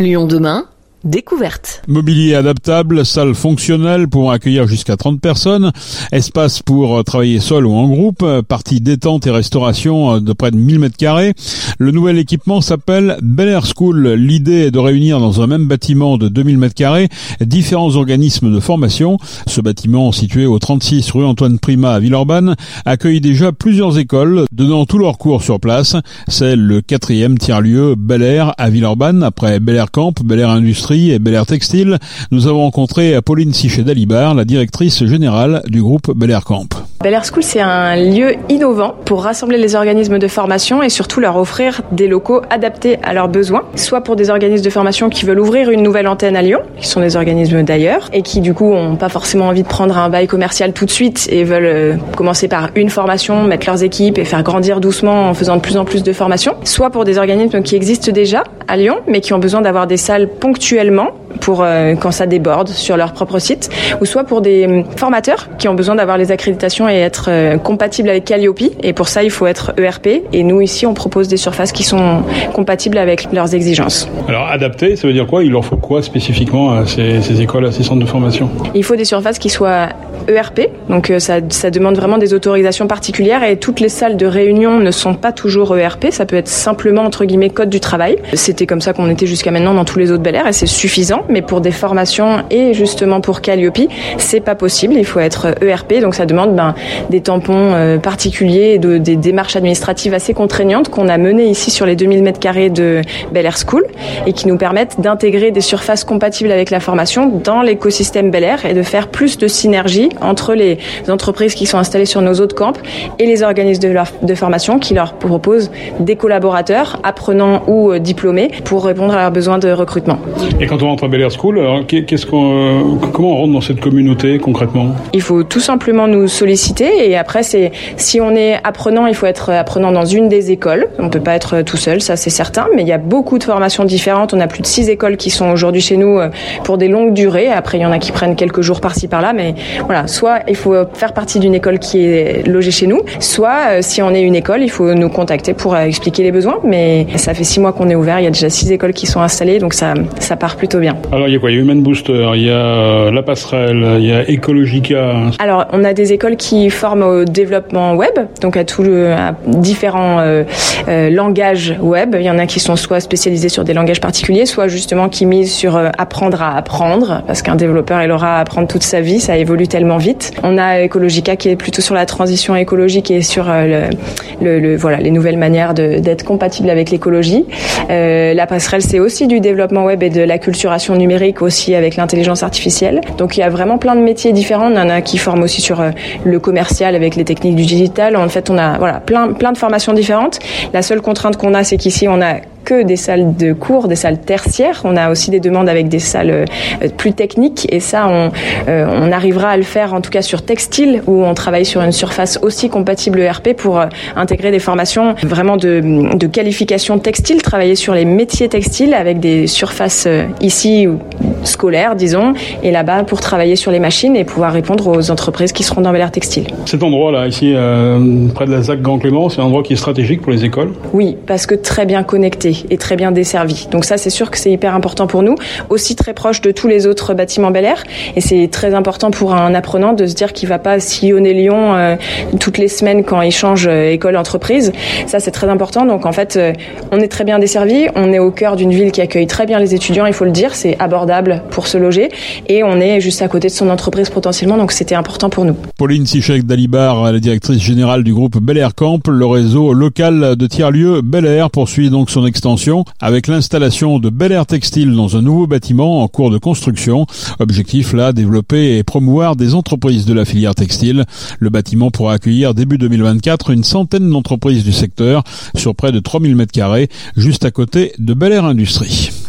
Lyon demain Découverte. Mobilier adaptable, salle fonctionnelle pour accueillir jusqu'à 30 personnes, espace pour travailler seul ou en groupe, partie détente et restauration de près de 1000 mètres carrés. Le nouvel équipement s'appelle Bel Air School. L'idée est de réunir dans un même bâtiment de 2000 mètres carrés différents organismes de formation. Ce bâtiment, situé au 36 rue Antoine Prima à Villeurbanne, accueille déjà plusieurs écoles donnant tous leurs cours sur place. C'est le quatrième tiers-lieu Bel Air à Villeurbanne après Bel Air Camp, Bel Air Industrie et Bel Air Textile, nous avons rencontré Pauline Sichet-Dalibar, la directrice générale du groupe Bel Air Camp. Bel Air School, c'est un lieu innovant pour rassembler les organismes de formation et surtout leur offrir des locaux adaptés à leurs besoins, soit pour des organismes de formation qui veulent ouvrir une nouvelle antenne à Lyon, qui sont des organismes d'ailleurs, et qui du coup ont pas forcément envie de prendre un bail commercial tout de suite et veulent euh, commencer par une formation, mettre leurs équipes et faire grandir doucement en faisant de plus en plus de formations, soit pour des organismes qui existent déjà à Lyon, mais qui ont besoin d'avoir des salles ponctuellement pour euh, quand ça déborde sur leur propre site, ou soit pour des hum, formateurs qui ont besoin d'avoir les accréditations et être euh, compatibles avec Calliope. Et pour ça, il faut être ERP. Et nous ici, on propose des surfaces qui sont compatibles avec leurs exigences. Alors adapté, ça veut dire quoi? Il leur faut quoi spécifiquement à ces, ces écoles, à ces centres de formation? Il faut des surfaces qui soient ERP, donc euh, ça, ça, demande vraiment des autorisations particulières et toutes les salles de réunion ne sont pas toujours ERP, ça peut être simplement entre guillemets code du travail. C'était comme ça qu'on était jusqu'à maintenant dans tous les autres Bel Air et c'est suffisant, mais pour des formations et justement pour Calliope, c'est pas possible, il faut être ERP, donc ça demande ben, des tampons euh, particuliers et de, des démarches administratives assez contraignantes qu'on a menées ici sur les 2000 mètres carrés de Bel Air School et qui nous permettent d'intégrer des surfaces compatibles avec la formation dans l'écosystème Bel Air et de faire plus de synergie entre les entreprises qui sont installées sur nos autres camps et les organismes de, de formation qui leur proposent des collaborateurs, apprenants ou euh, diplômés, pour répondre à leurs besoins de recrutement. Et quand on rentre à Bel Air School, qu'est-ce qu'on, euh, comment on rentre dans cette communauté concrètement? Il faut tout simplement nous solliciter et après c'est si on est apprenant, il faut être apprenant dans une des écoles. On peut pas être tout seul, ça c'est certain, mais il y a beaucoup de formations différentes. On a plus de six écoles qui sont aujourd'hui chez nous euh, pour des longues durées. Après il y en a qui prennent quelques jours par-ci par-là, mais voilà, soit il faut faire partie d'une école qui est logée chez nous, soit euh, si on est une école, il faut nous contacter pour euh, expliquer les besoins. Mais ça fait six mois qu'on est ouvert, il y a déjà six écoles qui sont installées, donc ça, ça part plutôt bien. Alors il y a quoi? Il y a Human Booster, il y a euh, La Passerelle, il y a Ecologica. Alors on a des écoles qui forment au développement web, donc à, tout le, à différents euh, euh, langages web. Il y en a qui sont soit spécialisés sur des langages particuliers, soit justement qui misent sur apprendre à apprendre, parce qu'un développeur il aura à apprendre toute sa vie, ça évolue tellement vite. On a Ecologica qui est plutôt sur la transition écologique et sur euh, les nouvelles manières d'être compatible avec l'écologie. Euh, la passerelle, c'est aussi du développement web et de l'acculturation numérique aussi avec l'intelligence artificielle. Donc il y a vraiment plein de métiers différents. On en a qui forment aussi sur euh, le commercial avec les techniques du digital. En fait, on a plein de formations différentes. La seule contrainte qu'on a, c'est qu'ici on a des salles de cours, des salles tertiaires. On a aussi des demandes avec des salles euh, plus techniques et ça, on, euh, on arrivera à le faire en tout cas sur textile où on travaille sur une surface aussi compatible ERP pour euh, intégrer des formations vraiment de, de qualification textile, travailler sur les métiers textiles avec des surfaces ici scolaires, disons, et là-bas pour travailler sur les machines et pouvoir répondre aux entreprises qui seront dans Bel Textile. Cet endroit-là, ici, près de la ZAC Grand Clément, c'est un endroit qui est stratégique pour les écoles Oui, parce que très bien connecté est très bien desservi. Donc ça, c'est sûr que c'est hyper important pour nous. Aussi très proche de tous les autres bâtiments Bel Air. Et c'est très important pour un apprenant de se dire qu'il va pas sillonner Lyon euh, toutes les semaines quand il change euh, école entreprise. Ça, c'est très important. Donc en fait, euh, on est très bien desservi. On est au cœur d'une ville qui accueille très bien les étudiants. Il faut le dire, c'est abordable pour se loger. Et on est juste à côté de son entreprise potentiellement. Donc c'était important pour nous. Pauline Sichek Dalibar, la directrice générale du groupe Bel Air Camp, le réseau local de tiers-lieux Bel Air poursuit donc son extension avec l'installation de Bel Air Textile dans un nouveau bâtiment en cours de construction. Objectif là, développer et promouvoir des entreprises de la filière textile. Le bâtiment pourra accueillir début 2024 une centaine d'entreprises du secteur sur près de 3000 m2 juste à côté de Bel Air Industrie.